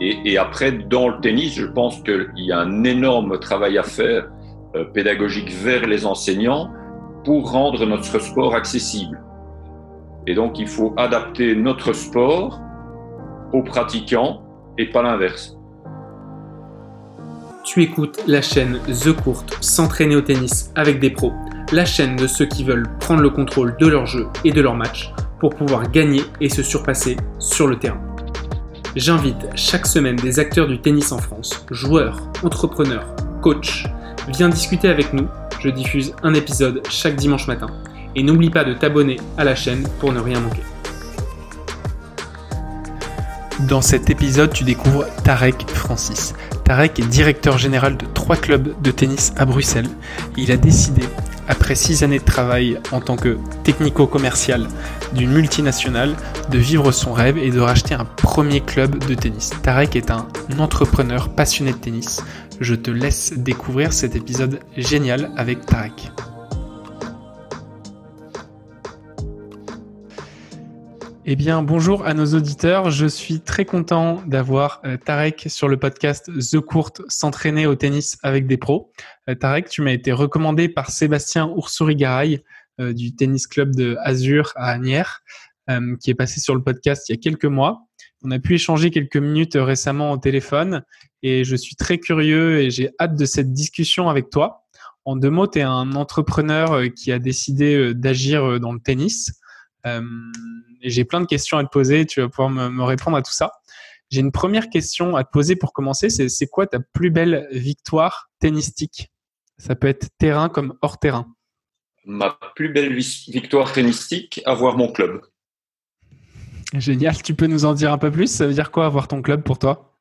Et, après, dans le tennis, je pense qu'il y a un énorme travail à faire euh, pédagogique vers les enseignants pour rendre notre sport accessible. Et donc, il faut adapter notre sport aux pratiquants et pas l'inverse. Tu écoutes la chaîne The Court, s'entraîner au tennis avec des pros, la chaîne de ceux qui veulent prendre le contrôle de leur jeu et de leur match pour pouvoir gagner et se surpasser sur le terrain. J'invite chaque semaine des acteurs du tennis en France, joueurs, entrepreneurs, coachs. Viens discuter avec nous, je diffuse un épisode chaque dimanche matin. Et n'oublie pas de t'abonner à la chaîne pour ne rien manquer. Dans cet épisode, tu découvres Tarek Francis. Tarek est directeur général de trois clubs de tennis à Bruxelles. Il a décidé après six années de travail en tant que technico-commercial d'une multinationale, de vivre son rêve et de racheter un premier club de tennis. Tarek est un entrepreneur passionné de tennis. Je te laisse découvrir cet épisode génial avec Tarek. Eh bien, bonjour à nos auditeurs. Je suis très content d'avoir euh, Tarek sur le podcast The Court, s'entraîner au tennis avec des pros. Euh, Tarek, tu m'as été recommandé par Sébastien Oursuri-Garay euh, du tennis club de Azur à Agnières, qui est passé sur le podcast il y a quelques mois. On a pu échanger quelques minutes récemment au téléphone et je suis très curieux et j'ai hâte de cette discussion avec toi. En deux mots, tu es un entrepreneur qui a décidé d'agir dans le tennis j'ai plein de questions à te poser. Tu vas pouvoir me, répondre à tout ça. J'ai une première question à te poser pour commencer. C'est quoi ta plus belle victoire tennistique? Ça peut être terrain comme hors terrain. Ma plus belle victoire tennistique, avoir mon club. Génial. Tu peux nous en dire un peu plus? Ça veut dire quoi avoir ton club pour toi?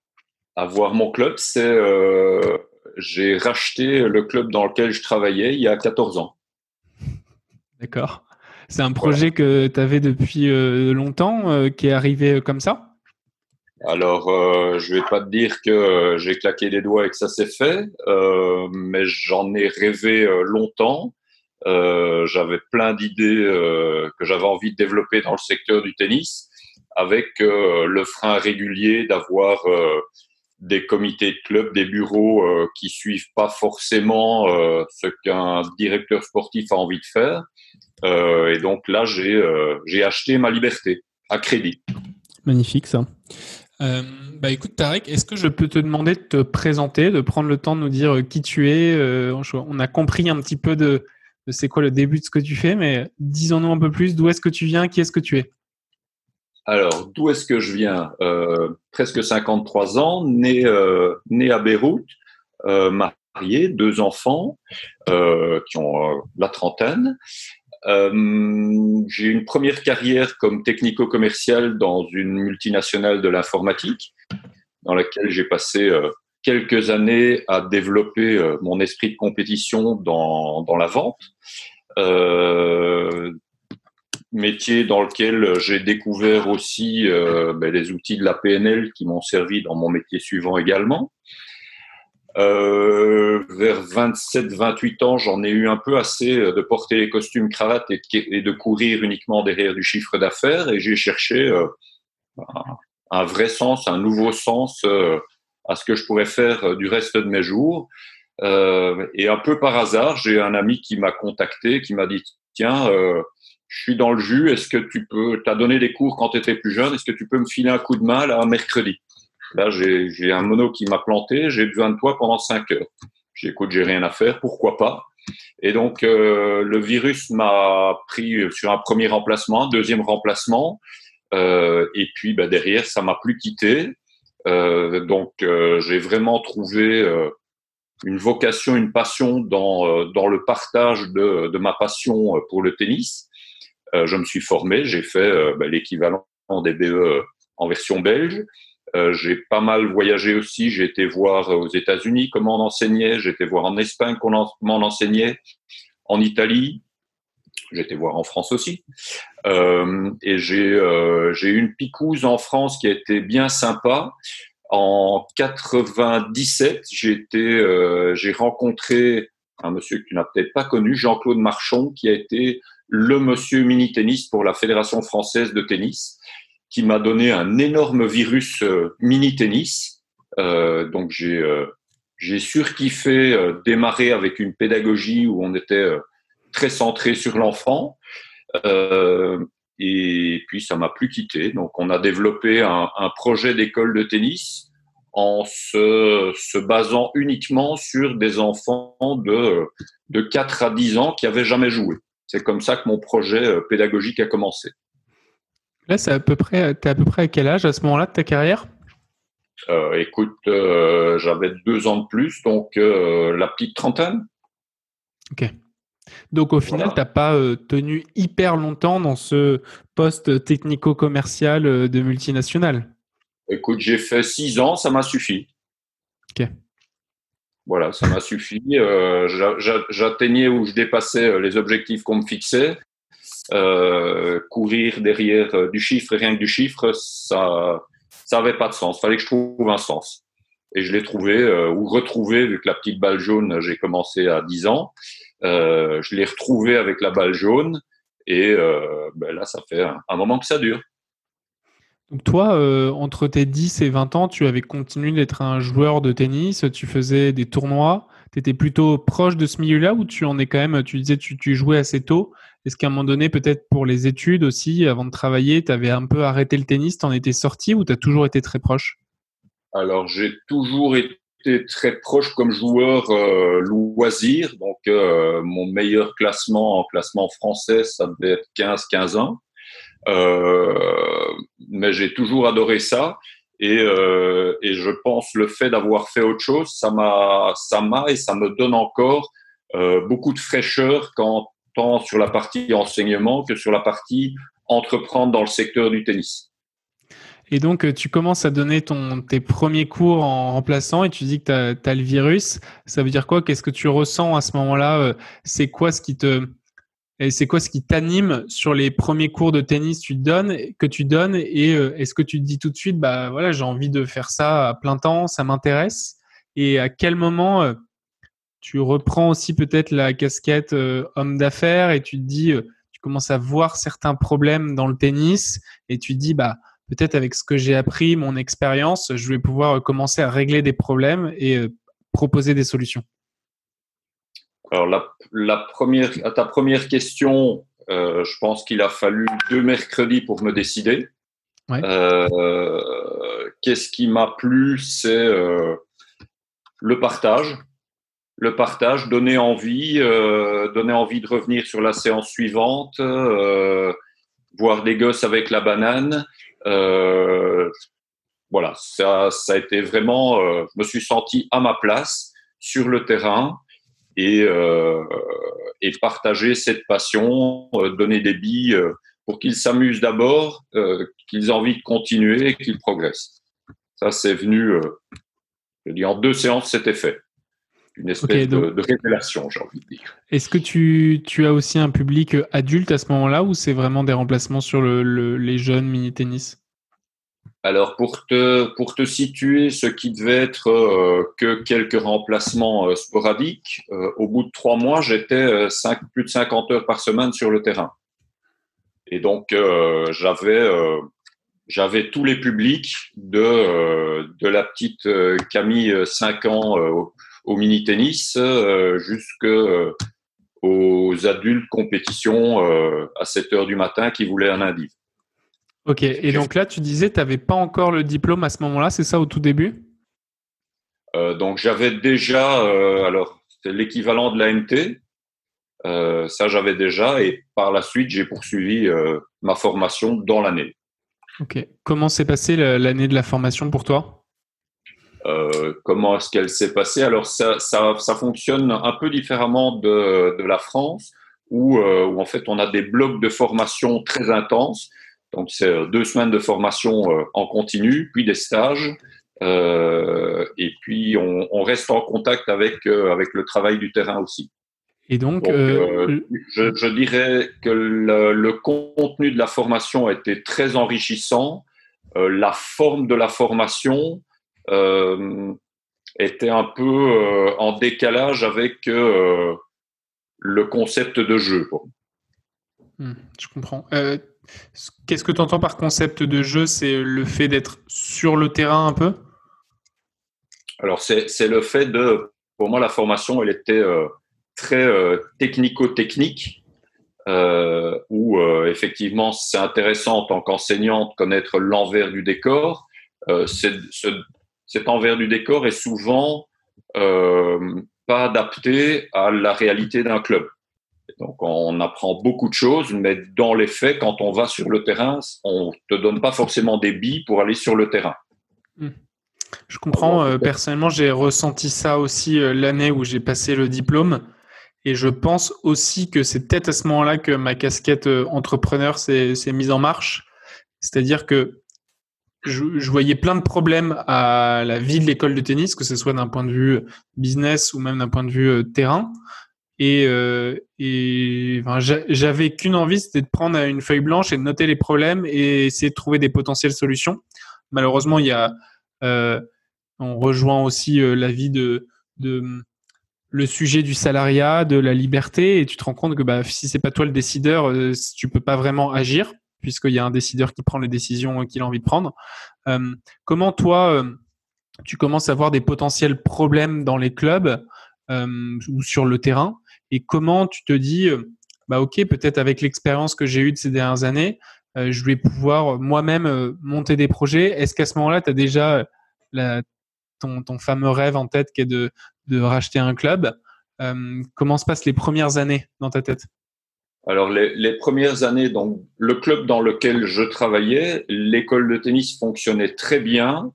Avoir mon club, c'est euh, j'ai racheté le club dans lequel je travaillais il y a 14 ans. D'accord. C'est un projet que tu avais depuis euh, longtemps euh, qui est arrivé comme ça? Alors, euh, je vais pas te dire que j'ai claqué les doigts et que ça s'est fait, mais j'en ai rêvé longtemps. j'avais plein d'idées que j'avais envie de développer dans le secteur du tennis, avec le frein régulier d'avoir des comités de club, des bureaux qui suivent pas forcément ce qu'un directeur sportif a envie de faire. Euh, et donc là, euh, j'ai acheté ma liberté à crédit. Magnifique ça. Euh, bah écoute Tarek, est-ce que je peux te demander de te présenter, de prendre le temps de nous dire qui tu es On a compris un petit peu de, c'est quoi le début de ce que tu fais, mais disons-nous un peu plus d'où est-ce que tu viens, qui est-ce que tu es? Alors, d'où est-ce que je viens? Presque 53 ans, né, né à Beyrouth, marié, deux enfants qui ont la trentaine. Euh, j'ai une première carrière comme technico-commercial dans une multinationale de l'informatique, dans laquelle j'ai passé euh, quelques années à développer euh, mon esprit de compétition dans, dans la vente. Euh, métier dans lequel j'ai découvert aussi ben, les outils de la PNL qui m'ont servi dans mon métier suivant également. Euh, vers 27-28 ans, j'en ai eu un peu assez de porter les costumes cravates et, de courir uniquement derrière du chiffre d'affaires et j'ai cherché euh, un, vrai sens, un nouveau sens euh, à ce que je pourrais faire du reste de mes jours. et un peu par hasard, j'ai un ami qui m'a contacté, qui m'a dit tiens, je suis dans le jus, est-ce que tu peux, t'as donné des cours quand tu étais plus jeune, est-ce que tu peux me filer un coup de main là mercredi? Là, j'ai un mono qui m'a planté, j'ai besoin de toi pendant 5 heures. J'ai écoute, j'ai rien à faire, pourquoi pas? Et donc, euh, le virus m'a pris sur un premier remplacement, un deuxième remplacement, euh, et puis bah, derrière, ça m'a plus quitté. Euh, donc, euh, j'ai vraiment trouvé euh, une vocation, une passion dans, euh, dans le partage de, de ma passion pour le tennis. Je me suis formé, j'ai fait bah, l'équivalent des BE en version belge. Euh, j'ai pas mal voyagé aussi. J'ai été voir aux États-Unis comment on enseignait. J'ai été voir en Espagne comment on enseignait. En Italie. J'ai été voir en France aussi. Euh, et j'ai euh, eu une picouse en France qui a été bien sympa. En 97, j'ai euh, rencontré un monsieur que tu n'as peut-être pas connu, Jean-Claude Marchon, qui a été le monsieur mini-tennis pour la Fédération française de tennis qui m'a donné un énorme virus mini tennis. donc j'ai j'ai surkiffé démarrer avec une pédagogie où on était très centré sur l'enfant. et puis ça m'a plus quitté. Donc on a développé un, un projet d'école de tennis en se, se, basant uniquement sur des enfants de, de 4 à 10 ans qui avaient jamais joué. C'est comme ça que mon projet euh, pédagogique a commencé. Là, c'est à peu près, es à peu près à quel âge à ce moment-là de ta carrière? Euh, Écoute, euh, j'avais deux ans de plus, donc la petite trentaine. Ok. Donc au final, tu n'as pas tenu hyper longtemps dans ce poste technico-commercial de multinationale? Écoute, j'ai fait six ans, ça m'a suffi. Ok. Voilà, ça m'a suffi. Euh, J'atteignais ou je dépassais euh, les objectifs qu'on me fixait. Euh, courir derrière euh, du chiffre et rien que du chiffre, ça ça avait pas de sens. Fallait que je trouve un sens. Et je l'ai trouvé euh, ou retrouvé vu que la petite balle jaune, j'ai commencé à 10 ans. je l'ai retrouvé avec la balle jaune et ben là, ça fait un moment que ça dure. Donc toi, euh, entre tes 10 et 20 ans, tu avais continué d'être un joueur de tennis, tu faisais des tournois, tu étais plutôt proche de ce milieu-là ou tu en es quand même, tu disais tu, jouais assez tôt? Est-ce qu'à un moment donné, peut-être pour les études aussi, avant de travailler, tu avais un peu arrêté le tennis, tu en étais sorti ou tu as toujours été très proche? Alors j'ai toujours été très proche comme joueur euh, loisir, donc euh, mon meilleur classement en classement français, ça devait être 15-15 ans. Euh, mais j'ai toujours adoré ça. Et, euh, et, je pense le fait d'avoir fait autre chose, ça m'a, ça m'a et ça me donne encore euh, beaucoup de fraîcheur tant sur la partie enseignement que sur la partie entreprendre dans le secteur du tennis. Et donc, tu commences à donner ton, tes premiers cours en remplaçant et tu dis que tu as, le virus. Ça veut dire quoi? Qu'est-ce que tu ressens à ce moment-là? C'est quoi ce qui te, et c'est quoi ce qui t'anime sur les premiers cours de tennis que tu donnes Et euh, est-ce que tu te dis tout de suite, bah voilà, j'ai envie de faire ça à plein temps, ça m'intéresse Et à quel moment euh, tu reprends aussi peut-être la casquette euh, homme d'affaires et tu te dis, tu commences à voir certains problèmes dans le tennis et tu te dis, bah peut-être avec ce que j'ai appris, mon expérience, je vais pouvoir commencer à régler des problèmes et proposer des solutions? Alors, la, la, première, à ta première question, euh, je pense qu'il a fallu deux mercredis pour me décider. Ouais. Euh, Qu'est-ce qui m'a plu? C'est euh, le partage. Le partage, donner envie, donner envie de revenir sur la séance suivante, voir des gosses avec la banane. Voilà, ça, ça a été vraiment. je me suis senti à ma place sur le terrain et, euh, et partager cette passion, euh, donner des billes euh, pour qu'ils s'amusent d'abord, qu'ils aient envie de continuer et qu'ils progressent. Ça, c'est venu, je dis, en deux séances, c'était fait. Une espèce de, de, révélation, j'ai envie de dire. Est-ce que tu, tu, as aussi un public adulte à ce moment-là ou c'est vraiment des remplacements sur le, le, les jeunes mini-tennis? Alors pour te pour te situer, ce qui devait être euh, que quelques remplacements euh, sporadiques, euh, au bout de trois mois, j'étais plus de 50 heures par semaine sur le terrain. Et donc j'avais tous les publics de de la petite Camille 5 ans au, mini tennis jusque aux adultes compétitions à 7 heures du matin qui voulaient un indice. Ok, et donc là, tu disais, tu n'avais pas encore le diplôme à ce moment-là, c'est ça au tout début? Euh, Donc j'avais déjà, euh, alors c'est l'équivalent de l'AMT, euh, ça j'avais déjà, et par la suite, j'ai poursuivi ma formation dans l'année. Ok, comment s'est passée l'année de la formation pour toi? Comment est-ce qu'elle s'est passée? Alors ça, ça, ça, fonctionne un peu différemment de, de la France, où, où en fait on a des blocs de formation très intenses donc, c'est euh, deux semaines de formation euh, en continu, puis des stages. Euh, et puis, on, on, reste en contact avec, avec le travail du terrain aussi. Et donc, je, je, dirais que le, le, contenu de la formation a été très enrichissant. la forme de la formation était un peu en décalage avec le concept de jeu. Hmm, je comprends. Euh, qu'est-ce que tu entends par concept de jeu? C'est le fait d'être sur le terrain un peu? Alors, c'est le fait de. Pour moi, la formation, elle était euh, très euh, technico-technique, où effectivement, c'est intéressant en tant qu'enseignant de connaître l'envers du décor. cet envers du décor est souvent pas adapté à la réalité d'un club. Donc on apprend beaucoup de choses, mais dans les faits, quand on va sur le terrain, on te donne pas forcément des billes pour aller sur le terrain. Hmm. Je comprends. Euh, personnellement, j'ai ressenti ça aussi euh, l'année où j'ai passé le diplôme. Et je pense aussi que c'est peut-être à ce moment-là que ma casquette euh, entrepreneur s'est mise en marche. C'est-à-dire que je, voyais plein de problèmes à la vie de l'école de tennis, que ce soit d'un point de vue business ou même d'un point de vue terrain. Et, euh, et j'avais qu'une envie, c'était de prendre une feuille blanche et de noter les problèmes et essayer de trouver des potentielles solutions. Malheureusement, il y a, euh, on rejoint aussi euh, la vie de, de le sujet du salariat, de la liberté, et tu te rends compte que bah, si c'est pas toi le décideur, euh, tu peux pas vraiment agir puisqu'il y a un décideur qui prend les décisions qu'il a envie de prendre. Euh, comment toi, tu commences à voir des potentiels problèmes dans les clubs ou sur le terrain? Et comment tu te dis, euh, bah ok, peut-être avec l'expérience que j'ai eue de ces dernières années, euh, je vais pouvoir moi-même euh, monter des projets. Est-ce qu'à ce, moment-là, tu as déjà ton, fameux rêve en tête qui est de, racheter un club Comment se passent les premières années dans ta tête? Alors les, premières années, donc le club dans lequel je travaillais, l'école de tennis fonctionnait très bien,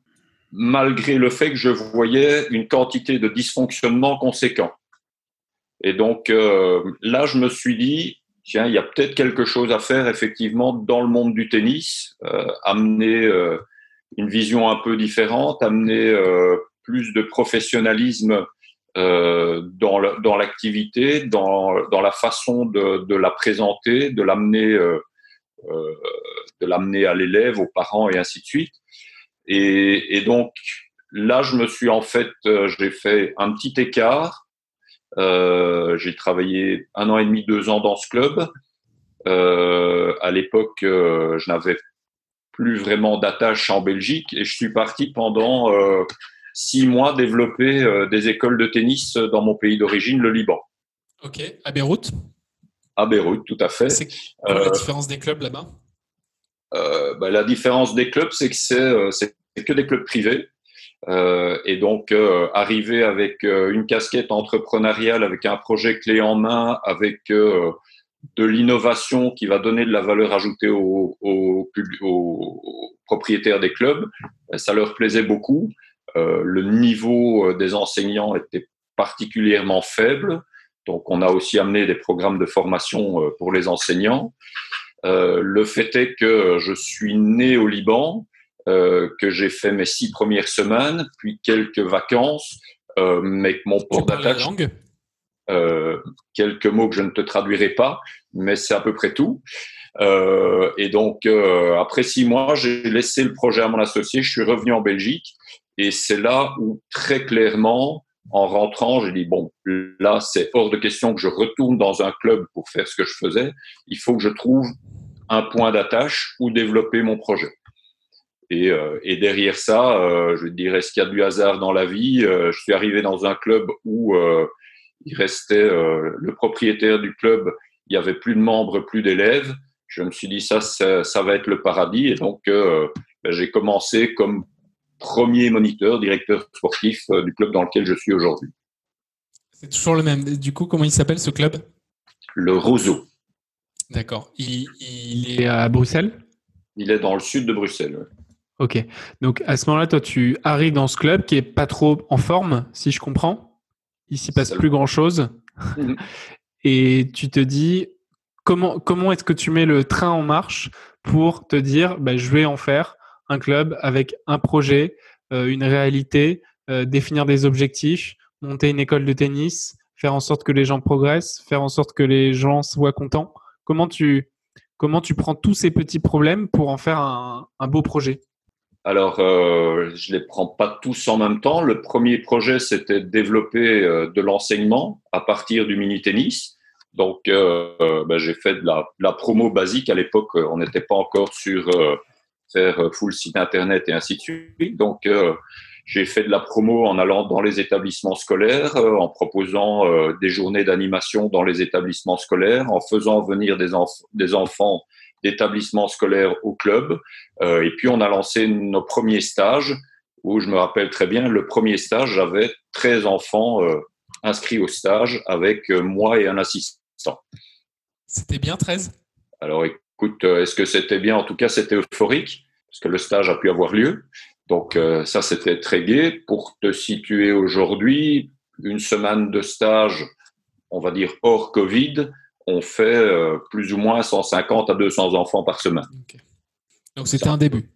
malgré le fait que je voyais une quantité de dysfonctionnements conséquents. Et donc euh, là, je me suis dit, tiens, il y a peut-être quelque chose à faire effectivement dans le monde du tennis, euh, amener euh, une vision un peu différente, amener plus de professionnalisme dans l'activité, dans, dans la façon de, de la présenter, de l'amener de l'amener à l'élève, aux parents et ainsi de suite. Et, et, donc là, je me suis en fait, j'ai fait un petit écart euh, j'ai travaillé un an et demi, deux ans dans ce club. Euh, à l'époque, euh, je n'avais plus vraiment d'attache en Belgique et je suis parti pendant euh, six mois développer euh, des écoles de tennis dans mon pays d'origine, le Liban. Ok, à Beyrouth? À Beyrouth, tout à fait. C'est quoi la différence des clubs là-bas? bah, La différence des clubs, c'est que c'est que des clubs privés. Euh, et donc, euh, arriver avec euh, une casquette entrepreneuriale, avec un projet clé en main, avec de l'innovation qui va donner de la valeur ajoutée aux, aux, aux, propriétaires des clubs, ça leur plaisait beaucoup. le niveau des enseignants était particulièrement faible. Donc, on a aussi amené des programmes de formation pour les enseignants. le fait est que je suis né au Liban, euh, que j'ai fait mes six premières semaines, puis quelques vacances, euh, mais mon port d'attache. Euh, quelques mots que je ne te traduirai pas, mais c'est à peu près tout. Euh, et donc, euh, après six mois, j'ai laissé le projet à mon associé, je suis revenu en Belgique, et c'est là où très clairement, en rentrant, j'ai dit bon, là, c'est hors de question que je retourne dans un club pour faire ce que je faisais. Il faut que je trouve un point d'attache où développer mon projet. Et, euh, et, derrière ça, euh, je dirais, est-ce qu'il y a du hasard dans la vie euh, Je suis arrivé dans un club où il restait le propriétaire du club, il y avait plus de membres, plus d'élèves. Je me suis dit ça, ça, va être le paradis. Et donc, ben, j'ai commencé comme premier moniteur, directeur sportif du club dans lequel je suis aujourd'hui. C'est toujours le même. Du coup, comment il s'appelle ce club? Le Roseau. D'accord. Il, il, est à Bruxelles? Il est dans le sud de Bruxelles. Ok. Donc à ce moment-là, toi, tu arrives dans ce club qui est pas trop en forme, si je comprends. Il s'y passe plus grand-chose. Mhm. Et tu te dis, comment, comment est-ce que tu mets le train en marche pour te dire, bah, je vais en faire un club avec un projet, euh, une réalité, euh, définir des objectifs, monter une école de tennis, faire en sorte que les gens progressent, faire en sorte que les gens soient contents. Comment tu, comment tu prends tous ces petits problèmes pour en faire un, un beau projet? Alors, euh, je les prends pas tous en même temps. Le premier projet, c'était de développer euh, de l'enseignement à partir du mini-tennis. Donc, ben, j'ai fait de la, promo basique. À l'époque, on n'était pas encore sur faire full site internet et ainsi de suite. Donc, j'ai fait de la promo en allant dans les établissements scolaires, en proposant des journées d'animation dans les établissements scolaires, en faisant venir des enfants d'établissements scolaires au club. Euh, et puis, on a lancé nos premiers stages où je me rappelle très bien, le premier stage, j'avais 13 enfants euh, inscrits au stage avec euh, moi et un assistant. C'était bien 13 Alors écoute, est-ce que c'était bien? En tout cas, c'était euphorique parce que le stage a pu avoir lieu. Donc ça, c'était très gai. Pour te situer aujourd'hui, une semaine de stage, on va dire hors Covid, on fait euh, plus ou moins 150 à 200 enfants par semaine. Donc c'était un début.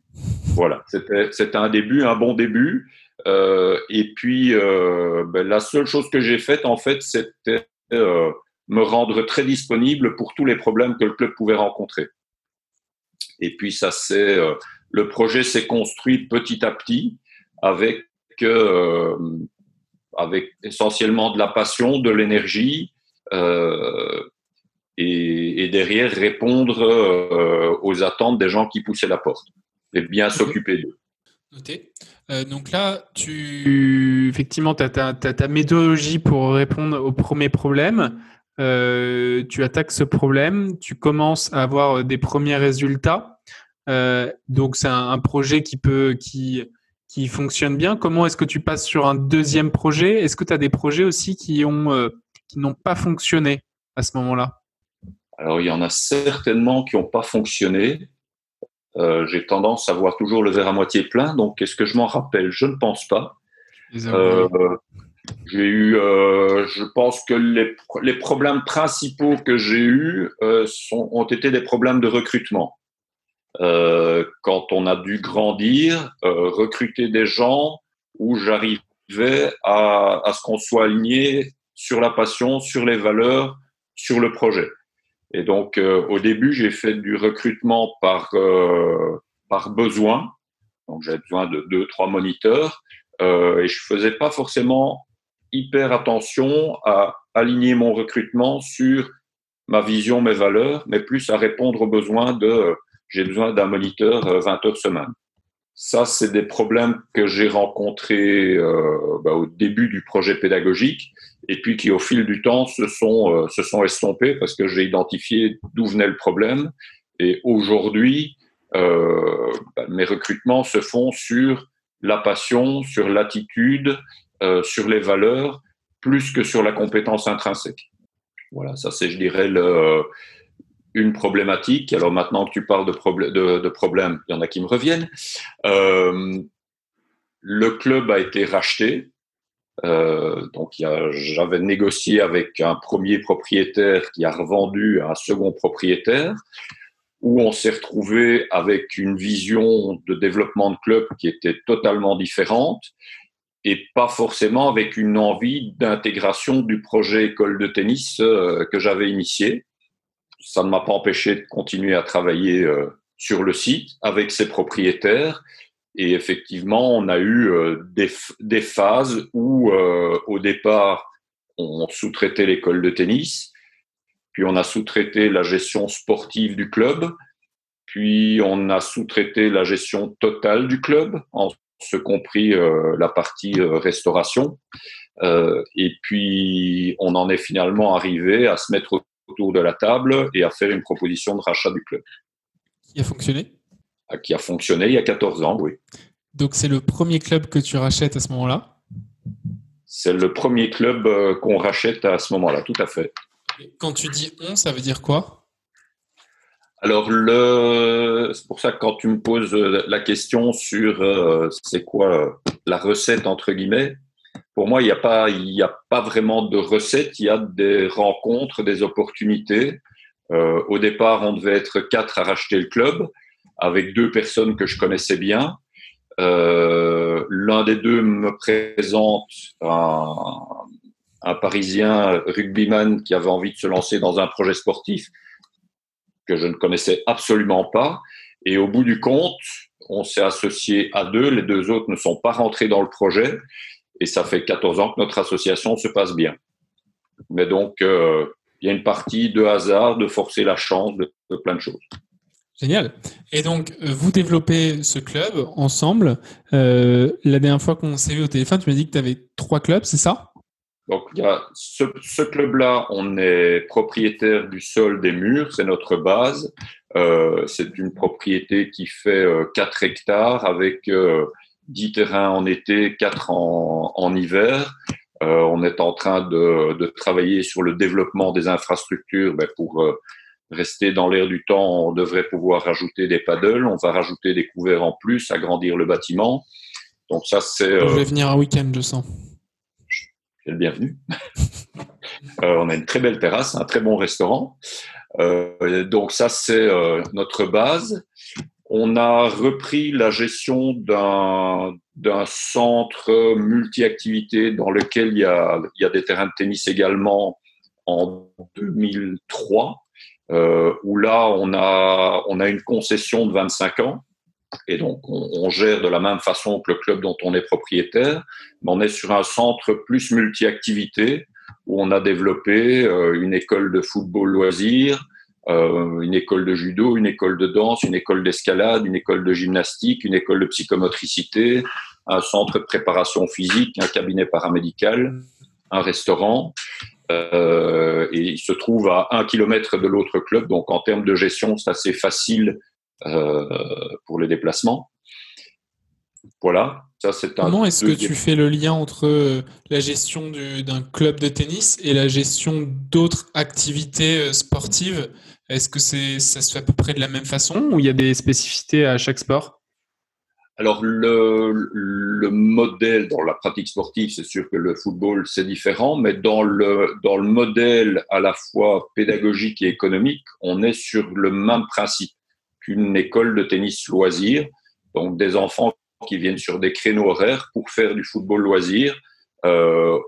Voilà, c'était un début, un bon début. Euh, et puis, euh, ben, la seule chose que j'ai faite, en fait, c'était me rendre très disponible pour tous les problèmes que le club pouvait rencontrer. Et puis, ça c'est le projet s'est construit petit à petit avec, avec essentiellement de la passion, de l'énergie, et, derrière répondre euh, aux attentes des gens qui poussaient la porte et bien s'occuper d'eux. Noté. Euh, donc là, tu effectivement, tu as, ta méthodologie pour répondre au premier problème. Euh, tu attaques ce problème, tu commences à avoir des premiers résultats. donc c'est un, projet qui peut qui qui fonctionne bien. Comment est-ce que tu passes sur un deuxième projet? Est-ce que tu as des projets aussi qui ont qui n'ont pas fonctionné à ce moment-là? Alors, il y en a certainement qui n'ont pas fonctionné. Euh, j'ai tendance à voir toujours le verre à moitié plein. Donc, est-ce que je m'en rappelle? Je ne pense pas. Euh, j'ai eu, euh, je pense que les, les, problèmes principaux que j'ai eus sont, ont été des problèmes de recrutement. quand on a dû grandir, recruter des gens où j'arrivais à, à ce qu'on soit aligné sur la passion, sur les valeurs, sur le projet. Et donc, euh, au début, j'ai fait du recrutement par, euh, par besoin. Donc, j'avais besoin de deux, trois moniteurs. Euh, et je faisais pas forcément hyper attention à aligner mon recrutement sur ma vision, mes valeurs, mais plus à répondre aux besoins de j'ai besoin d'un moniteur 20 heures semaine. Ça, c'est des problèmes que j'ai rencontrés euh, bah, au début du projet pédagogique et puis qui, au fil du temps, se sont, euh, se sont estompés parce que j'ai identifié d'où venait le problème. Et aujourd'hui, euh, bah, mes recrutements se font sur la passion, sur l'attitude, euh, sur les valeurs, plus que sur la compétence intrinsèque. Voilà, ça c'est, je dirais, le, une problématique. Alors maintenant que tu parles de, problèmes, il y en a qui me reviennent. Euh, le club a été racheté. Euh, donc j'avais négocié avec un premier propriétaire qui a revendu à un second propriétaire, où on s'est retrouvé avec une vision de développement de club qui était totalement différente et pas forcément avec une envie d'intégration du projet école de tennis euh, que j'avais initié ça ne m'a pas empêché de continuer à travailler euh, sur le site avec ses propriétaires. Et effectivement, on a eu euh, des, phases où, euh, au départ, on sous-traitait l'école de tennis, puis on a sous-traité la gestion sportive du club, puis on a sous-traité la gestion totale du club, en ce compris la partie restauration. et puis, on en est finalement arrivé à se mettre autour de la table et à faire une proposition de rachat du club. Qui a fonctionné? Ah, Qui a fonctionné il y a 14 ans, oui. Donc c'est le premier club que tu rachètes à ce moment-là? C'est le premier club euh, qu'on rachète à ce moment-là, tout à fait. Quand tu dis on, ça veut dire quoi? Alors, le... c'est pour ça que quand tu me poses la question sur euh, c'est quoi la recette, entre guillemets, pour moi, il n'y a pas, il n'y a pas vraiment de recette. Il y a des rencontres, des opportunités. Euh, au départ, on devait être quatre à racheter le club avec deux personnes que je connaissais bien. Euh, L'un des deux me présente un, un Parisien rugbyman qui avait envie de se lancer dans un projet sportif que je ne connaissais absolument pas. Et au bout du compte, on s'est associé à deux. Les deux autres ne sont pas rentrés dans le projet. Et ça fait 14 ans que notre association se passe bien. Mais donc, euh, il y a une partie de hasard, de forcer la chance, de, plein de choses. Génial. Et donc, euh, vous développez ce club ensemble. Euh, la dernière fois qu'on s'est vu au téléphone, tu m'as dit que tu avais trois clubs, c'est ça? Donc, il y a ce, ce club-là, on est propriétaire du sol des murs, c'est notre base. Euh, c'est une propriété qui fait 4 hectares avec 10 terrains en été, 4 en, en hiver. Euh, on est en train de, travailler sur le développement des infrastructures ben, pour euh, rester dans l'air du temps. On devrait pouvoir rajouter des paddles, on va rajouter des couverts en plus, agrandir le bâtiment. Donc ça, c'est. Je vais euh, venir un week-end, je sens. Le bienvenu. on a une très belle terrasse, un très bon restaurant. donc ça, c'est notre base. On a repris la gestion d'un centre multi-activité dans lequel il y, a, des terrains de tennis également en 2003, euh, où là, on a, une concession de 25 ans. Et donc, on, gère de la même façon que le club dont on est propriétaire, mais on est sur un centre plus multi-activité où on a développé euh, une école de football loisir, euh, une école de judo, une école de danse, une école d'escalade, une école de gymnastique, une école de psychomotricité, un centre de préparation physique, un cabinet paramédical, un restaurant. Euh, et il se trouve à un kilomètre de l'autre club, donc en termes de gestion, c'est assez facile euh, pour les déplacements. Voilà. Ça, c'est Comment est-ce que tu fais le lien entre la gestion d'un club de tennis et la gestion d'autres activités sportives est-ce que c'est, ça se fait à peu près de la même façon ou il y a des spécificités à chaque sport? Alors le, le, modèle dans la pratique sportive, c'est sûr que le football c'est différent, mais dans le dans le modèle à la fois pédagogique et économique, on est sur le même principe qu'une école de tennis loisir, donc des enfants qui viennent sur des créneaux horaires pour faire du football loisir, euh,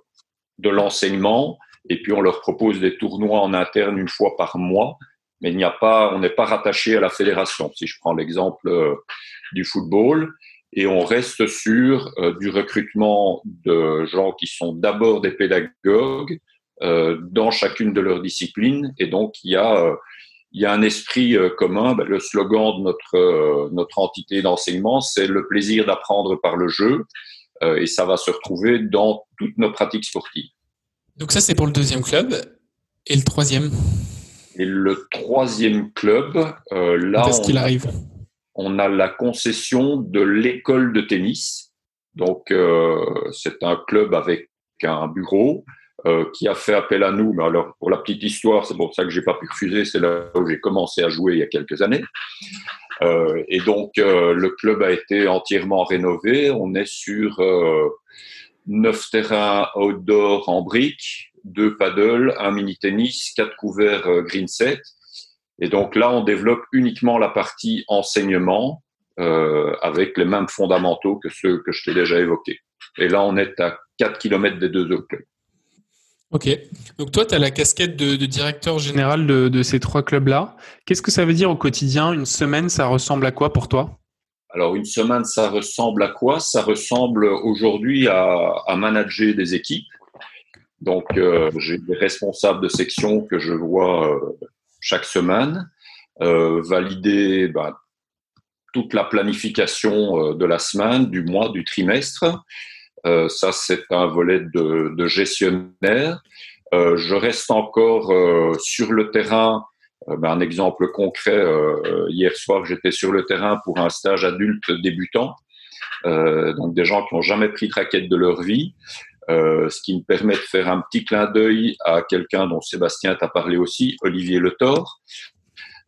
de l'enseignement, et puis on leur propose des tournois en interne une fois par mois mais il n'y a pas, on n'est pas rattaché à la fédération. Si je prends l'exemple euh, du football, et on reste sur euh, du recrutement de gens qui sont d'abord des pédagogues euh, dans chacune de leurs disciplines, et donc il y a il y a un esprit commun. Ben, le slogan de notre notre entité d'enseignement, c'est le plaisir d'apprendre par le jeu, et ça va se retrouver dans toutes nos pratiques sportives. Donc ça, c'est pour le deuxième club, et le troisième? Et le troisième club, euh, là, on, qu'il arrive on a la concession de l'école de tennis. Donc, euh, c'est un club avec un bureau euh, qui a fait appel à nous. Mais alors, pour la petite histoire, c'est pour ça que j'ai pas pu refuser. C'est là où j'ai commencé à jouer il y a quelques années. Euh, et donc, le club a été entièrement rénové. On est sur neuf terrains outdoor en briques, deux paddles, un mini tennis, quatre couverts euh, green set. Et donc là, on développe uniquement la partie enseignement euh, avec les mêmes fondamentaux que ceux que je t'ai déjà évoqués. Et là, on est à 4 km des deux autres clubs. Ok. Donc toi, tu as la casquette de, directeur général de, de ces trois clubs-là. Qu'est-ce que ça veut dire au quotidien? Une semaine, ça ressemble à quoi pour toi? Alors une semaine, ça ressemble à quoi? Ça ressemble aujourd'hui à, à, manager des équipes. Donc, euh, j'ai des responsables de section que je vois euh, chaque semaine, euh, valider bah, toute la planification de la semaine, du mois, du trimestre. ça, c'est un volet de, de gestionnaire. je reste encore sur le terrain. Bah, un exemple concret, hier soir, j'étais sur le terrain pour un stage adulte débutant. donc des gens qui n'ont jamais pris de raquette de leur vie. Euh, ce qui me permet de faire un petit clin d'œil à quelqu'un dont Sébastien t'a parlé aussi, Olivier Le Thor,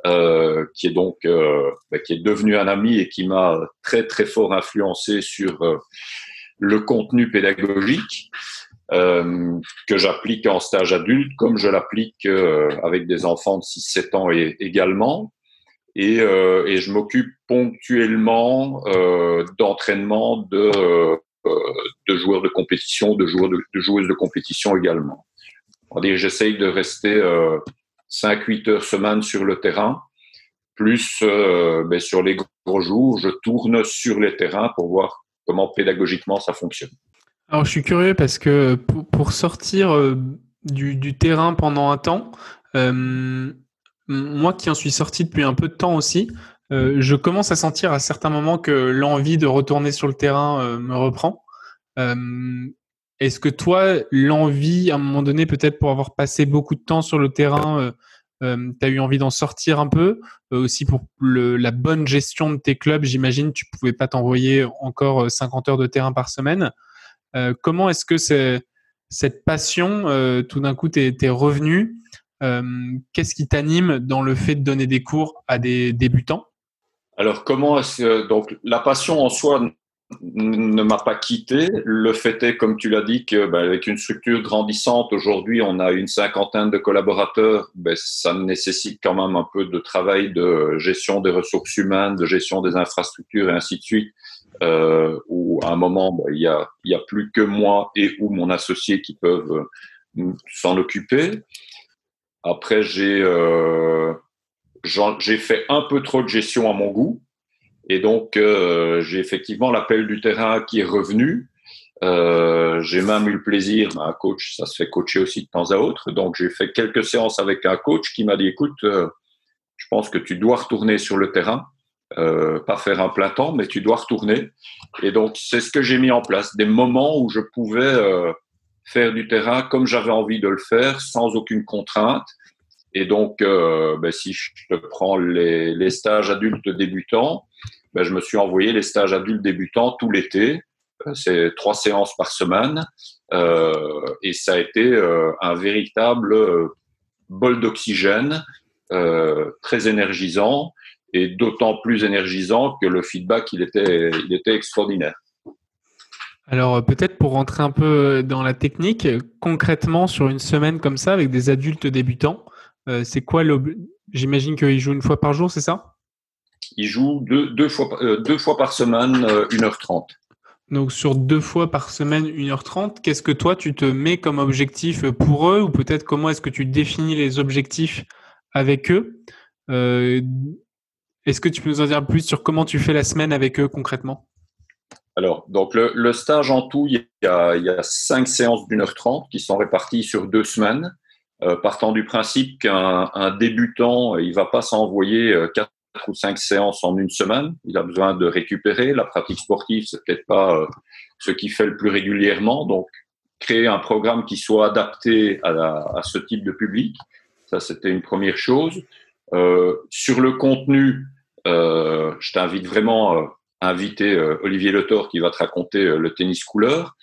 euh, qui est donc euh, bah, qui est devenu un ami et qui m'a très très fort influencé sur euh, le contenu pédagogique euh, que j'applique en stage adulte, comme je l'applique avec des enfants de 6-7 ans également. Et, et je m'occupe ponctuellement d'entraînement de de joueurs de compétition, de, joueurs de, joueuses de compétition également. J'essaye de rester 5-8 euh, heures semaine sur le terrain, plus euh, ben, sur les gros jours, je tourne sur les terrains pour voir comment pédagogiquement ça fonctionne. Alors je suis curieux parce que pour, sortir euh, du, terrain pendant un temps, moi qui en suis sorti depuis un peu de temps aussi, je commence à sentir à certains moments que l'envie de retourner sur le terrain me reprend. Est-ce que toi, l'envie, à un moment donné, peut-être pour avoir passé beaucoup de temps sur le terrain, euh, tu as eu envie d'en sortir un peu? Euh, aussi pour la bonne gestion de tes clubs. J'imagine tu pouvais pas t'envoyer encore 50 euh, heures de terrain par semaine. comment est-ce que cette passion, tout d'un coup, t'es revenu? Qu'est-ce qui t'anime dans le fait de donner des cours à des débutants? Alors comment donc la passion en soi ne m'a pas quitté. Le fait est, comme tu l'as dit, qu'avec ben, une structure grandissante, aujourd'hui, on a une cinquantaine de collaborateurs. Ben, ça nécessite quand même un peu de travail de gestion des ressources humaines, de gestion des infrastructures et ainsi de suite. Euh, où à un moment, ben, il y, a, y a plus que moi et ou mon associé qui peuvent euh, s'en occuper. Après, j'ai euh, j'ai fait un peu trop de gestion à mon goût. Et donc, euh, j'ai effectivement l'appel du terrain qui est revenu. Euh, j'ai même eu le plaisir, un coach, ça se fait coacher aussi de temps à autre. Donc, j'ai fait quelques séances avec un coach qui m'a dit, écoute, euh, je pense que tu dois retourner sur le terrain, pas faire un plein temps, mais tu dois retourner. Et donc, c'est ce que j'ai mis en place, des moments où je pouvais faire du terrain comme j'avais envie de le faire, sans aucune contrainte. Et donc, euh, ben, si je te prends les, stages adultes débutants, ben, je me suis envoyé les stages adultes débutants tout l'été. Euh, c'est trois séances par semaine. Euh, et ça a été un véritable bol d'oxygène, très énergisant et d'autant plus énergisant que le feedback, il était, il était extraordinaire. Alors peut-être pour rentrer un peu dans la technique, concrètement sur une semaine comme ça avec des adultes débutants, c'est quoi J'imagine qu'ils jouent une fois par jour, c'est ça? Il joue deux, deux, fois, euh, deux fois par semaine, euh, 1h30. Donc sur deux fois par semaine, 1h30, qu'est-ce que toi tu te mets comme objectif pour eux? Ou peut-être comment est-ce que tu définis les objectifs avec eux? Euh, Est-ce que tu peux nous en dire plus sur comment tu fais la semaine avec eux concrètement? Alors, donc le, le, stage en tout, il y a, il y a cinq séances d'une heure trente qui sont réparties sur deux semaines, euh, partant du principe qu'un débutant, il va pas s'envoyer euh, quatre ou cinq séances en une semaine. Il a besoin de récupérer. La pratique sportive, c'est peut-être pas euh, ce qu'il fait le plus régulièrement. Donc, créer un programme qui soit adapté à, à ce type de public, ça c'était une première chose. Euh, sur le contenu, euh, je t'invite vraiment euh, à inviter euh, Olivier Letor qui va te raconter le tennis couleur.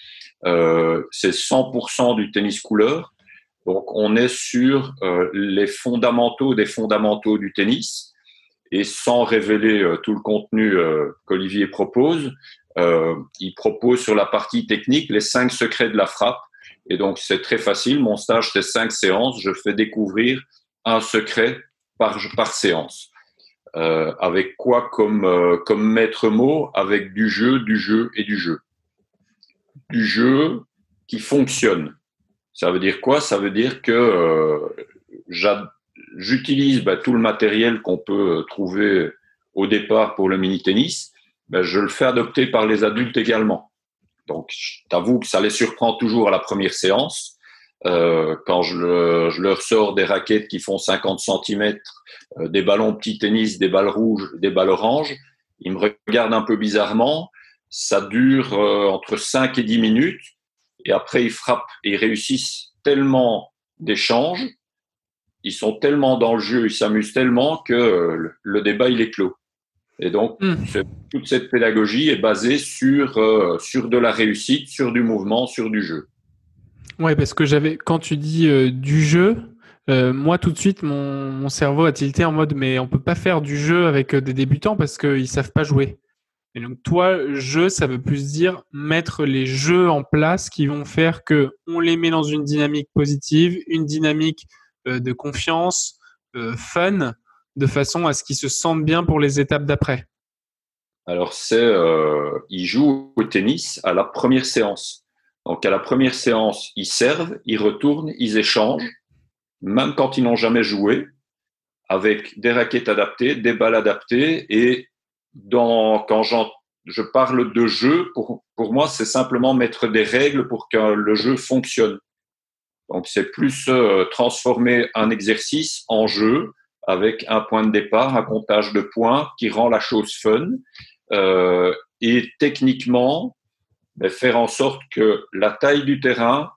c'est 100% du tennis couleur. Donc, on est sur les fondamentaux des fondamentaux du tennis et sans révéler euh, tout le contenu euh, qu'Olivier propose, euh, il propose sur la partie technique les cinq secrets de la frappe. Et donc, c'est très facile. Mon stage, c'est cinq séances. Je fais découvrir un secret par, séance. Euh, avec quoi euh, comme maître mot? Avec du jeu, du jeu et du jeu. Du jeu qui fonctionne. Ça veut dire quoi? Ça veut dire que euh, j'utilise bah, tout le matériel qu'on peut euh, trouver au départ pour le mini-tennis, bah, je le fais adopter par les adultes également. Donc, je t'avoue que ça les surprend toujours à la première séance. Euh, quand je, le, je, leur sors des raquettes qui font 50 cm, euh, des ballons petit tennis, des balles rouges, des balles oranges, ils me regardent un peu bizarrement. Ça dure euh, entre 5 et 10 minutes. Et après, ils frappent et ils réussissent tellement d'échanges ils sont tellement dans le jeu, ils s'amusent tellement que le débat il est clos. Et donc mmh. toute cette pédagogie est basée sur euh, sur de la réussite, sur du mouvement, sur du jeu. Ouais, parce que j'avais quand tu dis euh, du jeu, euh, moi tout de suite mon, mon, cerveau a tilté en mode mais on peut pas faire du jeu avec des débutants parce qu'ils savent pas jouer. Et donc toi, jeu, ça veut plus dire mettre les jeux en place qui vont faire que on les met dans une dynamique positive, une dynamique euh, de confiance, euh, fun, de façon à ce qu'ils se sentent bien pour les étapes d'après Alors, c'est, euh, ils jouent au tennis à la première séance. Donc, à la première séance, ils servent, ils retournent, ils échangent, même quand ils n'ont jamais joué, avec des raquettes adaptées, des balles adaptées. Et dans, quand je parle de jeu, pour, pour moi, c'est simplement mettre des règles pour que le jeu fonctionne. Donc c'est plus euh, transformer un exercice en jeu avec un point de départ, un comptage de points qui rend la chose fun euh, et techniquement ben, faire en sorte que la taille du terrain,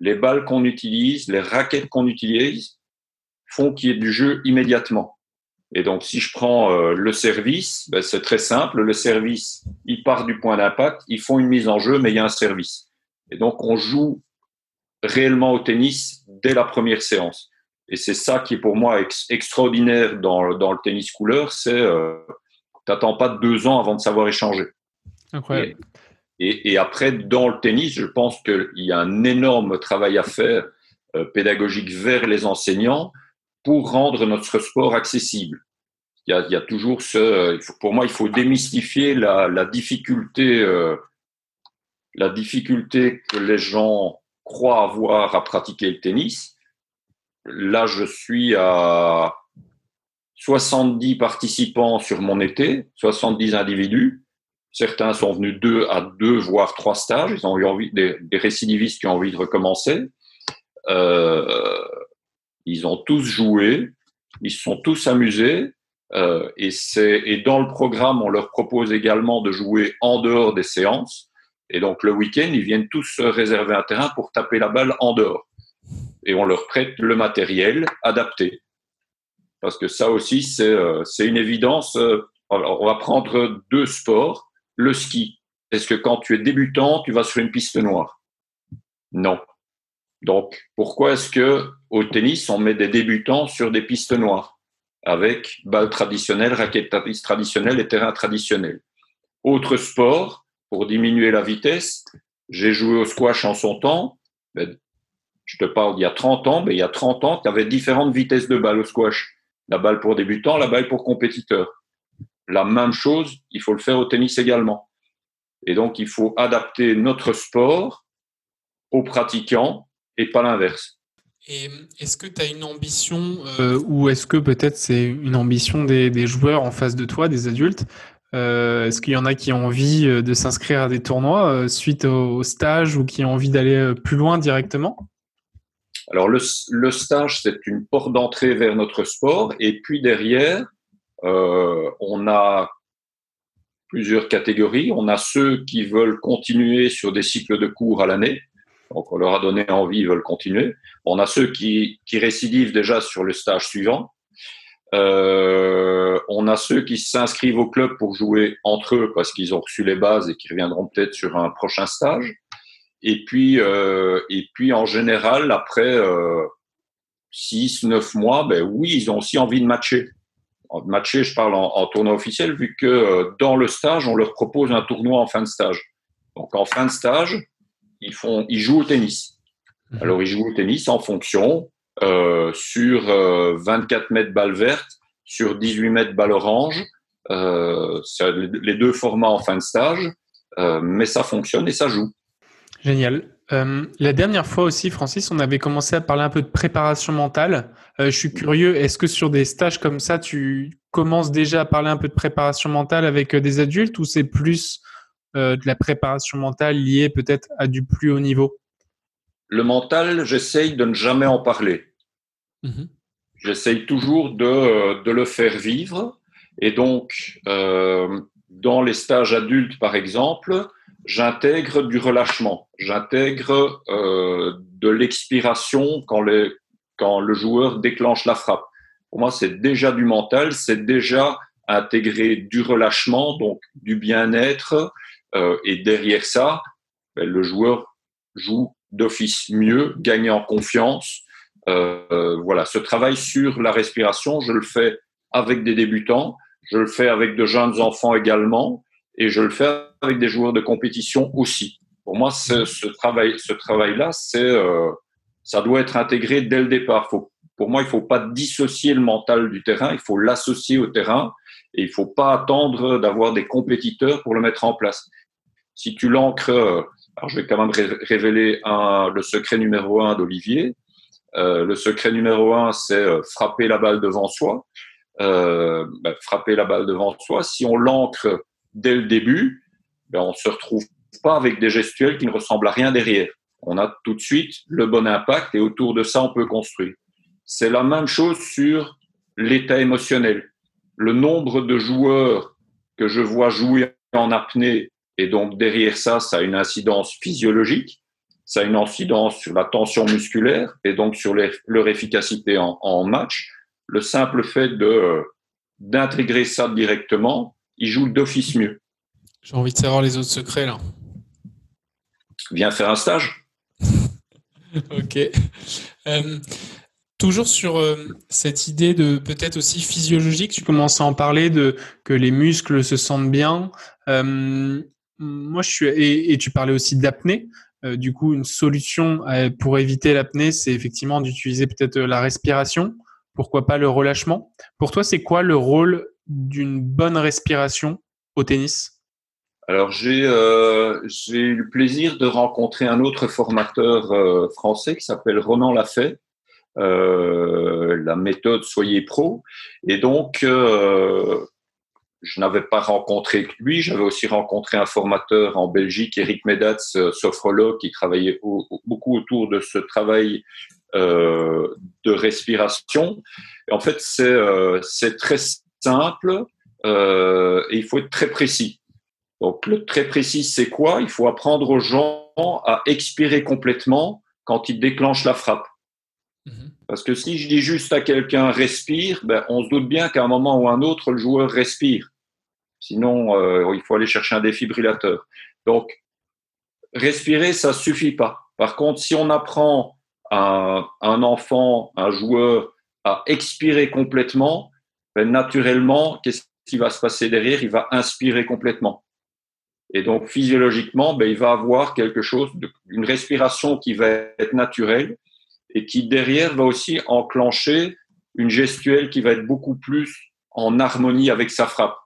les balles qu'on utilise, les raquettes qu'on utilise font qu'il y ait du jeu immédiatement. Et donc, si je prends euh, le service, ben, c'est très simple. Le service, il part du point d'impact, ils font une mise en jeu, mais il y a un service. Et donc, on joue réellement au tennis dès la première séance. Et c'est ça qui est pour moi extraordinaire dans, dans, le tennis couleur, c'est euh, t'attends pas deux ans avant de savoir échanger. Incroyable. Et, et, après, dans le tennis, je pense qu'il y a un énorme travail à faire euh, pédagogique vers les enseignants pour rendre notre sport accessible. Il y a, toujours ce, euh, pour moi, il faut démystifier la, difficulté, euh, la difficulté que les gens croient avoir à pratiquer le tennis. Là, je suis à 70 participants sur mon été, 70 individus. Certains sont venus deux à deux, voire trois stages. Ils ont eu envie, des, des récidivistes qui ont envie de recommencer. Euh, ils ont tous joué, ils se sont tous amusés. Euh, et, et dans le programme, on leur propose également de jouer en dehors des séances. Et donc le week-end, ils viennent tous se réserver un terrain pour taper la balle en dehors. Et on leur prête le matériel adapté. Parce que ça aussi, c'est, euh, une évidence. Euh, on va prendre deux sports. Le ski. Est-ce que quand tu es débutant, tu vas sur une piste noire? Non. Donc, pourquoi est-ce que au tennis, on met des débutants sur des pistes noires avec balles traditionnelles, raquettes traditionnelles et terrains traditionnels? Autre sport, pour diminuer la vitesse, j'ai joué au squash en son temps. Je te parle d'il y a 30 ans, mais il y a 30 ans, tu avais différentes vitesses de balles au squash. La balle pour débutants, la balle pour compétiteurs. La même chose, il faut le faire au tennis également. Et donc, il faut adapter notre sport aux pratiquants et pas l'inverse. Et est-ce que tu as une ambition, euh, ou est-ce que peut-être c'est une ambition des, des, joueurs en face de toi, des adultes? Euh, Est-ce qu'il y en a qui ont envie euh, de s'inscrire à des tournois euh, suite au, stage ou qui ont envie d'aller euh, plus loin directement? Alors le, le stage, c'est une porte d'entrée vers notre sport. Et puis derrière, on a plusieurs catégories. On a ceux qui veulent continuer sur des cycles de cours à l'année donc, on leur a donné envie, ils veulent continuer. On a ceux qui, qui récidivent déjà sur le stage suivant. Euh, on a ceux qui s'inscrivent au club pour jouer entre eux parce qu'ils ont reçu les bases et qui reviendront peut-être sur un prochain stage. Et puis, euh, et puis en général, après euh, 6, 9 mois, ben oui, ils ont aussi envie de matcher. De matcher, je parle en, en tournoi officiel, vu que euh, dans le stage, on leur propose un tournoi en fin de stage. Donc en fin de stage, ils, font, ils jouent au tennis. Mhm. Alors, ils jouent au tennis en fonction euh, sur 24 euh, mètres balle verte, sur 18 mètres balle orange. Euh, les deux formats en fin de stage, mais ça fonctionne et ça joue. Génial. La dernière fois aussi, Francis, on avait commencé à parler un peu de préparation mentale. Je suis curieux, est-ce que sur des stages comme ça, tu commences déjà à parler un peu de préparation mentale avec des adultes ou c'est plus de la préparation mentale liée peut-être à du plus haut niveau Le mental, j'essaye de ne jamais en parler. Mmh. J'essaye toujours de, de, le faire vivre. Et donc, euh, dans les stages adultes, par exemple, j'intègre du relâchement, j'intègre euh, de l'expiration quand, quand le joueur déclenche la frappe. Pour moi, c'est déjà du mental, c'est déjà intégrer du relâchement, donc du bien-être, euh, et derrière ça, ben, le joueur joue d'office mieux, gagne en confiance. Euh, voilà, ce travail sur la respiration, je le fais avec des débutants, je le fais avec de jeunes enfants également, et je le fais avec des joueurs de compétition aussi. Pour moi, ce, ce travail, ce travail-là, c'est, euh, ça doit être intégré dès le départ. Pour moi, il faut pas dissocier le mental du terrain, il faut l'associer au terrain, et il faut pas attendre d'avoir des compétiteurs pour le mettre en place si tu l'ancres, euh, alors je vais quand même révéler un, le secret numéro un d'Olivier. Euh, le secret numéro un, c'est euh, frapper la balle devant soi. Euh, ben, frapper la balle devant soi. Si on l'ancre dès le début, ben, on se retrouve pas avec des gestuels qui ne ressemblent à rien derrière. on a tout de suite le bon impact et autour de ça, on peut construire. C'est la même chose sur l'état émotionnel. Le nombre de joueurs que je vois jouer en apnée, et donc derrière ça, ça a une incidence physiologique, ça a une incidence sur la tension musculaire et donc sur leur efficacité en, match. Le simple fait de d'intégrer ça directement, ils jouent d'office mieux. J'ai envie de savoir les autres secrets là. Viens faire un stage. ok. Euh, toujours sur euh, cette idée de peut-être aussi physiologique, tu commences à en parler de que les muscles se sentent bien. Euh, moi, je suis et, tu parlais aussi d'apnée. du coup, une solution pour éviter l'apnée, c'est effectivement d'utiliser peut-être la respiration. Pourquoi pas le relâchement? Pour toi, c'est quoi le rôle d'une bonne respiration au tennis? Alors euh, j'ai eu le plaisir de rencontrer un autre formateur euh, français qui s'appelle Ronan Lafay, euh, la méthode Soyez Pro. Et donc je n'avais pas rencontré que lui, j'avais aussi rencontré un formateur en Belgique, Eric Medats, sophrologue, qui travaillait beaucoup autour de ce travail de respiration. En fait, c'est très simple et il faut être très précis. Donc, le très précis, c'est quoi? Il faut apprendre aux gens à expirer complètement quand ils déclenchent la frappe. Mhm. Parce que si je dis juste à quelqu'un respire, ben, on se doute bien qu'à un moment ou un autre, le joueur respire. Sinon, euh, il faut aller chercher un défibrillateur. Donc, respirer, ça suffit pas. Par contre, si on apprend à un enfant, un joueur, à expirer complètement, ben, naturellement, qu'est-ce qui va se passer derrière? Il va inspirer complètement. Et donc, physiologiquement, ben, il va avoir quelque chose, une respiration qui va être naturelle et qui, derrière, va aussi enclencher une gestuelle qui va être beaucoup plus en harmonie avec sa frappe.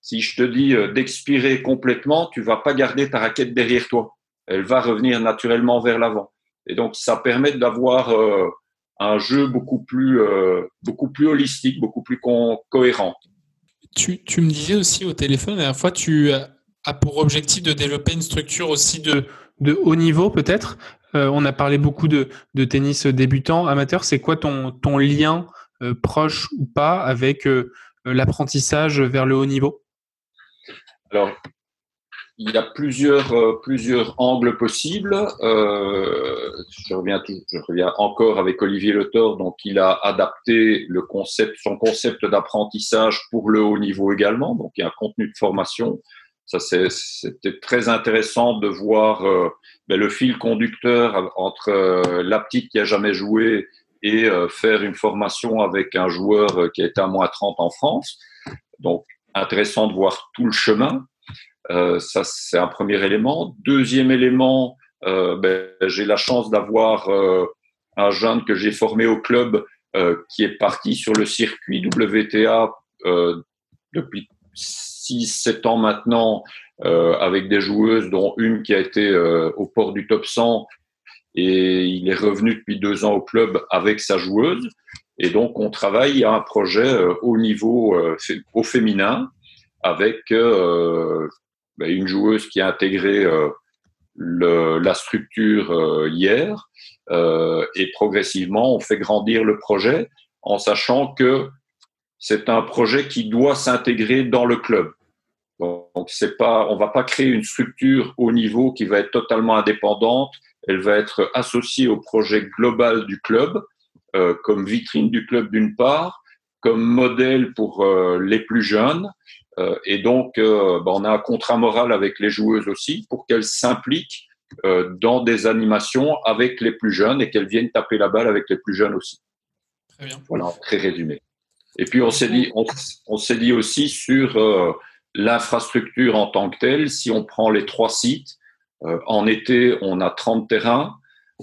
Si je te dis euh, d'expirer complètement, tu vas pas garder ta raquette derrière toi. Elle va revenir naturellement vers l'avant. Et donc, ça permet d'avoir euh, un jeu beaucoup plus, euh, beaucoup plus holistique, beaucoup plus cohérent. Tu, tu, me disais aussi au téléphone, la dernière fois, tu a pour objectif de développer une structure aussi de, de haut niveau peut-être. Euh, on a parlé beaucoup de, tennis débutant, amateur. C'est quoi ton, lien euh, proche ou pas avec euh, l'apprentissage vers le haut niveau? Alors, il y a plusieurs, angles possibles. je, reviens encore avec Olivier Le donc il a adapté son concept d'apprentissage pour le haut niveau également. Donc il y a un contenu de formation ça, c'était très intéressant de voir euh, ben, le fil conducteur entre euh, la petite qui a jamais joué et euh, faire une formation avec un joueur qui est à moins 30 en France. Donc, intéressant de voir tout le chemin. ça, c'est un premier élément. Deuxième élément, ben, j'ai la chance d'avoir un jeune que j'ai formé au club qui est parti sur le circuit WTA depuis 6-7 ans maintenant euh, avec des joueuses, dont une qui a été euh, au port du top 100 et il est revenu depuis deux ans au club avec sa joueuse. Et donc, on travaille à un projet euh, au niveau au féminin avec ben, une joueuse qui a intégré le, la structure hier. et progressivement, on fait grandir le projet en sachant que c'est un projet qui doit s'intégrer dans le club. Donc, c'est pas, on va pas créer une structure au niveau qui va être totalement indépendante. Elle va être associée au projet global du club, euh, comme vitrine du club d'une part, comme modèle pour euh, les plus jeunes. Euh, et donc, euh, ben, on a un contrat moral avec les joueuses aussi pour qu'elles s'impliquent euh, dans des animations avec les plus jeunes et qu'elles viennent taper la balle avec les plus jeunes aussi. Très bien. Voilà, très résumé. Et puis on s'est dit, on, s'est dit aussi sur euh, l'infrastructure en tant que telle. Si on prend les trois sites, euh, en été on a 30 terrains,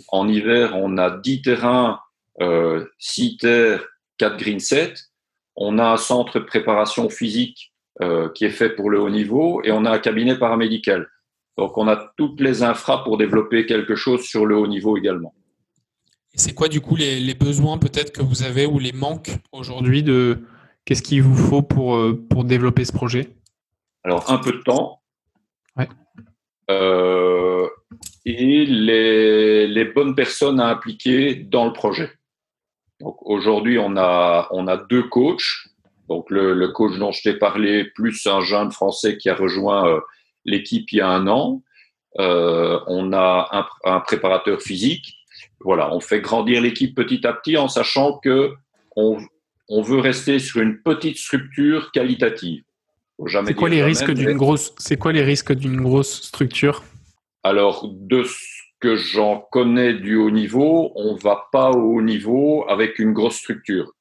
en hiver on a 10 terrains, euh, 6 terres, 4 green sets. On a un centre de préparation physique euh, qui est fait pour le haut niveau et on a un cabinet paramédical. Donc on a toutes les infras pour développer quelque chose sur le haut niveau également. C'est quoi du coup les, besoins peut-être que vous avez ou les manques aujourd'hui de qu'est-ce qu'il vous faut pour, euh, pour développer ce projet? Alors un peu de temps. Ouais. Euh, et les, les, bonnes personnes à impliquer dans le projet. Donc aujourd'hui, on a, on a deux coachs. Donc le, le coach dont je t'ai parlé, plus un jeune français qui a rejoint euh, l'équipe il y a un an. Euh, on a un, un, préparateur physique. Voilà, on fait grandir l'équipe petit à petit en sachant que on, on veut rester sur une petite structure qualitative. C'est quoi les risques d'une grosse C'est quoi les risques d'une grosse structure? Alors de ce que j'en connais du haut niveau, on va pas au haut niveau avec une grosse structure.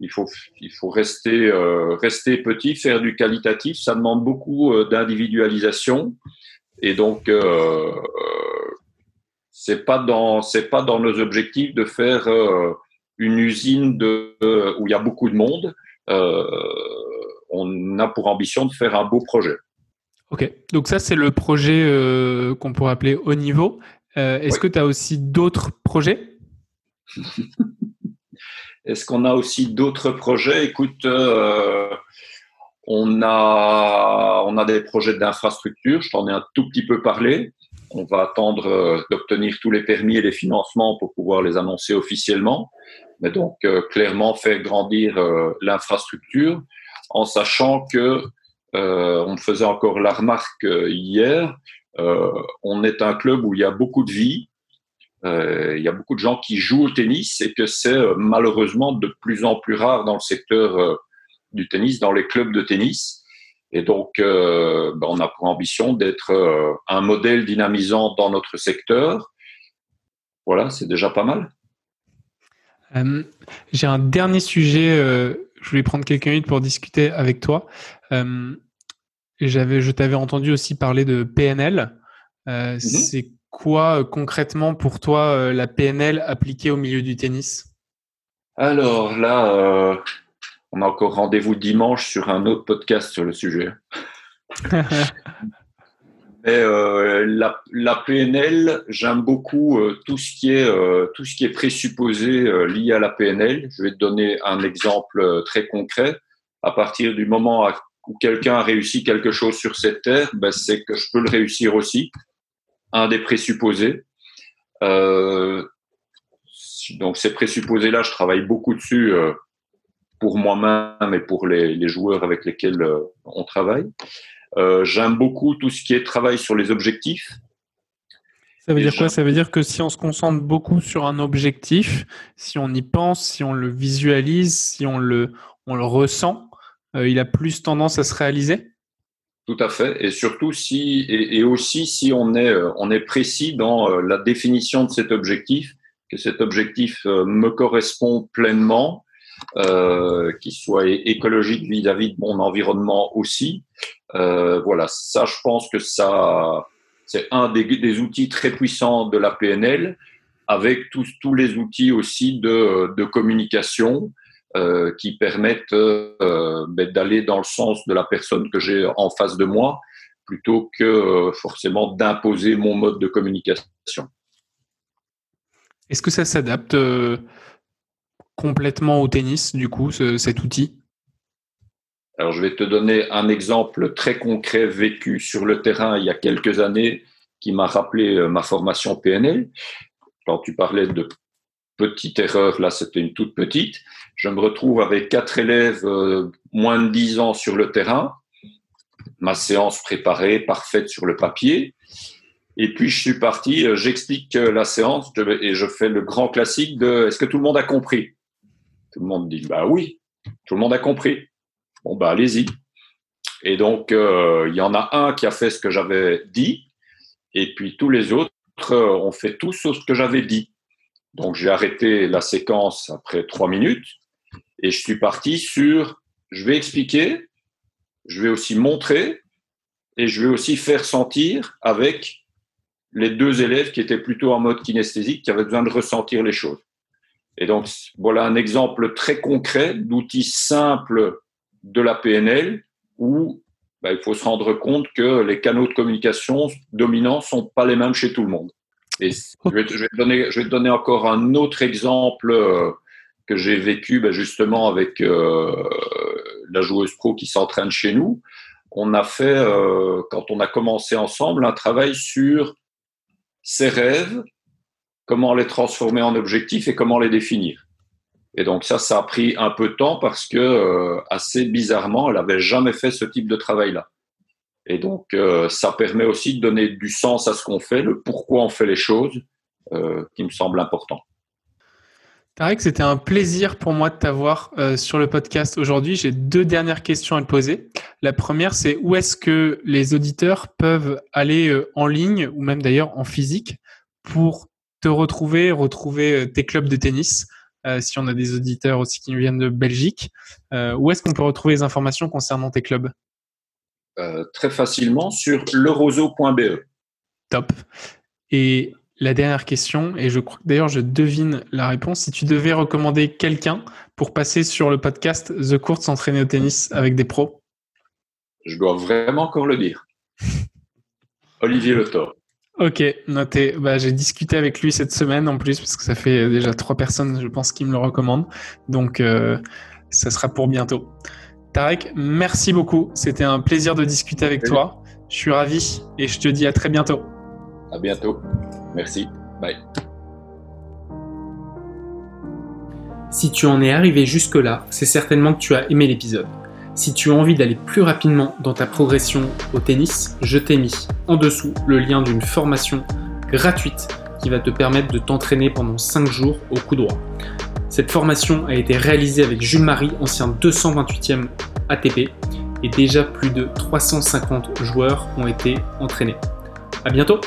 Il faut il faut rester euh, rester petit, faire du qualitatif. Ça demande beaucoup euh, d'individualisation et donc euh, c'est pas dans c'est pas dans nos objectifs de faire euh, une usine de, où il y a beaucoup de monde. Euh, on a pour ambition de faire un beau projet. Ok, donc ça c'est le projet euh, qu'on pourrait appeler haut niveau. Euh, est-ce que tu as aussi d'autres projets? Est-ce qu'on a aussi d'autres projets? Écoute, euh, on, a, on a des projets d'infrastructure, je t'en ai un tout petit peu parlé. On va attendre d'obtenir tous les permis et les financements pour pouvoir les annoncer officiellement. Mais donc, clairement, faire grandir l'infrastructure en sachant que euh, on faisait encore la remarque euh, hier, euh, on est un club où il y a beaucoup de vie, il y a beaucoup de gens qui jouent au tennis et que c'est malheureusement de plus en plus rare dans le secteur du tennis, dans les clubs de tennis. Et donc, ben, on a pour ambition d'être un modèle dynamisant dans notre secteur. Voilà, c'est déjà pas mal. J'ai un dernier sujet je voulais prendre quelques minutes pour discuter avec toi. Euh, j'avais, je t'avais entendu aussi parler de PNL. Euh, mhm. C'est quoi euh, concrètement pour toi la PNL appliquée au milieu du tennis? Alors là, on a encore rendez-vous dimanche sur un autre podcast sur le sujet. Euh, la, PNL, j'aime beaucoup euh, tout ce qui est euh, tout ce qui est présupposé lié à la PNL. Je vais te donner un exemple très concret. À partir du moment où quelqu'un a réussi quelque chose sur cette terre, ben, c'est que je peux le réussir aussi. Un des présupposés. donc ces présupposés-là, je travaille beaucoup dessus pour moi-même et pour les, joueurs avec lesquels on travaille. Euh, j'aime beaucoup tout ce qui est travail sur les objectifs. Ça veut dire quoi? Ça veut dire que si on se concentre beaucoup sur un objectif, si on y pense, si on le visualise, si on le, on le ressent, euh, il a plus tendance à se réaliser? Tout à fait. Et surtout si, et, aussi si on est, euh, on est précis dans la définition de cet objectif, que cet objectif me correspond pleinement, euh, qui soit écologique vis-à-vis de mon environnement aussi. Euh, voilà, ça, je pense que ça, c'est un des, outils très puissants de la PNL, avec tous, tous les outils aussi de, de communication euh, qui permettent euh, ben, d'aller dans le sens de la personne que j'ai en face de moi, plutôt que forcément d'imposer mon mode de communication. Est-ce que ça s'adapte complètement au tennis, du coup, cet outil? Alors, je vais te donner un exemple très concret vécu sur le terrain il y a quelques années qui m'a rappelé euh, ma formation PNL. Quand tu parlais de petite erreur, là, c'était une toute petite. Je me retrouve avec quatre élèves euh, moins de 10 ans sur le terrain. Ma séance préparée, parfaite sur le papier. Et puis je suis parti, euh, j'explique la séance et je fais le grand classique de est-ce que tout le monde a compris? Tout le monde dit bah oui, tout le monde a compris. Bon bah allez-y. Et donc euh, il y en a un qui a fait ce que j'avais dit, et puis tous les autres euh, ont fait tout sauf ce que j'avais dit. Donc j'ai arrêté la séquence après trois minutes et je suis parti sur je vais expliquer, je vais aussi montrer et je vais aussi faire sentir avec les deux élèves qui étaient plutôt en mode kinesthésique, qui avaient besoin de ressentir les choses. Et donc, voilà un exemple très concret d'outils simples de la PNL où bah, il faut se rendre compte que les canaux de communication dominants sont pas les mêmes chez tout le monde. Et je vais, te, donner, je vais te donner encore un autre exemple euh, que j'ai vécu bah, justement avec euh, la joueuse pro qui s'entraîne chez nous. On a fait, euh, quand on a commencé ensemble, un travail sur ses rêves, comment les transformer en objectifs et comment les définir. Et donc ça, ça a pris un peu de temps parce que euh, assez bizarrement, elle avait jamais fait ce type de travail-là. Et donc euh, ça permet aussi de donner du sens à ce qu'on fait, le pourquoi on fait les choses, euh, qui me semble important. Tarek, c'était un plaisir pour moi de t'avoir sur le podcast aujourd'hui. J'ai deux dernières questions à te poser. La première, c'est où est-ce que les auditeurs peuvent aller en ligne ou même d'ailleurs en physique pour te retrouver, retrouver tes clubs de tennis euh, si on a des auditeurs aussi qui nous viennent de Belgique. Euh, où est-ce qu'on peut retrouver les informations concernant tes clubs? Euh, Très facilement sur leroso.be. Top. Et la dernière question, et je crois que d'ailleurs je devine la réponse, si tu devais recommander quelqu'un pour passer sur le podcast The Court s'entraîner au tennis avec des pros? Je dois vraiment encore le dire. Olivier Le Thor. Ok, noté. Bah, j'ai discuté avec lui cette semaine en plus, parce que ça fait déjà trois personnes, je pense, qui me le recommandent. Donc, euh, ça sera pour bientôt. Tarek, merci beaucoup. C'était un plaisir de discuter avec toi. Je suis ravi et je te dis à très bientôt. À bientôt. Merci. Bye. Si tu en es arrivé jusque-là, c'est certainement que tu as aimé l'épisode. Si tu as envie d'aller plus rapidement dans ta progression au tennis, je t'ai mis en dessous le lien d'une formation gratuite qui va te permettre de t'entraîner pendant 5 jours au coup droit. Cette formation a été réalisée avec Jules Marie, ancien 228e ATP, et déjà plus de 350 joueurs ont été entraînés. À bientôt!